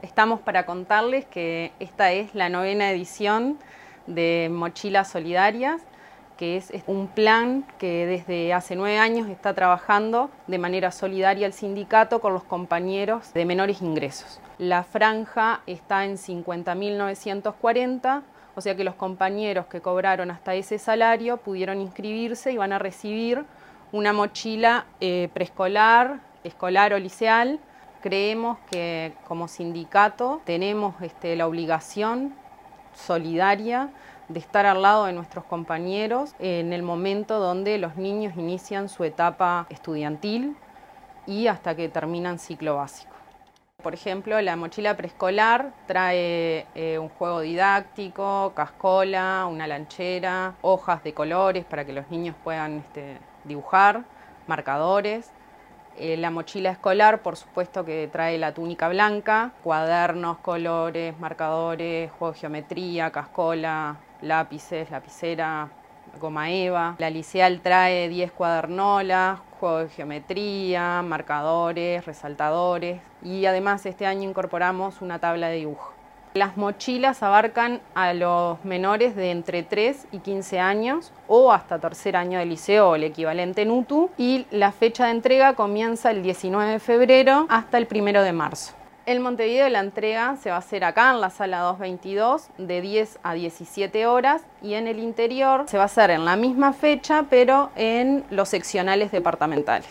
Estamos para contarles que esta es la novena edición de Mochilas Solidarias, que es un plan que desde hace nueve años está trabajando de manera solidaria el sindicato con los compañeros de menores ingresos. La franja está en 50.940, o sea que los compañeros que cobraron hasta ese salario pudieron inscribirse y van a recibir una mochila eh, preescolar, escolar o liceal Creemos que como sindicato tenemos este, la obligación solidaria de estar al lado de nuestros compañeros en el momento donde los niños inician su etapa estudiantil y hasta que terminan ciclo básico. Por ejemplo, la mochila preescolar trae eh, un juego didáctico, cascola, una lanchera, hojas de colores para que los niños puedan este, dibujar, marcadores. Eh, la mochila escolar, por supuesto que trae la túnica blanca, cuadernos, colores, marcadores, juego de geometría, cascola, lápices, lapicera, goma eva. La liceal trae 10 cuadernolas, juego de geometría, marcadores, resaltadores y además este año incorporamos una tabla de dibujo. Las mochilas abarcan a los menores de entre 3 y 15 años o hasta tercer año de liceo o el equivalente en UTU y la fecha de entrega comienza el 19 de febrero hasta el 1 de marzo. En Montevideo la entrega se va a hacer acá en la sala 222 de 10 a 17 horas y en el interior se va a hacer en la misma fecha pero en los seccionales departamentales.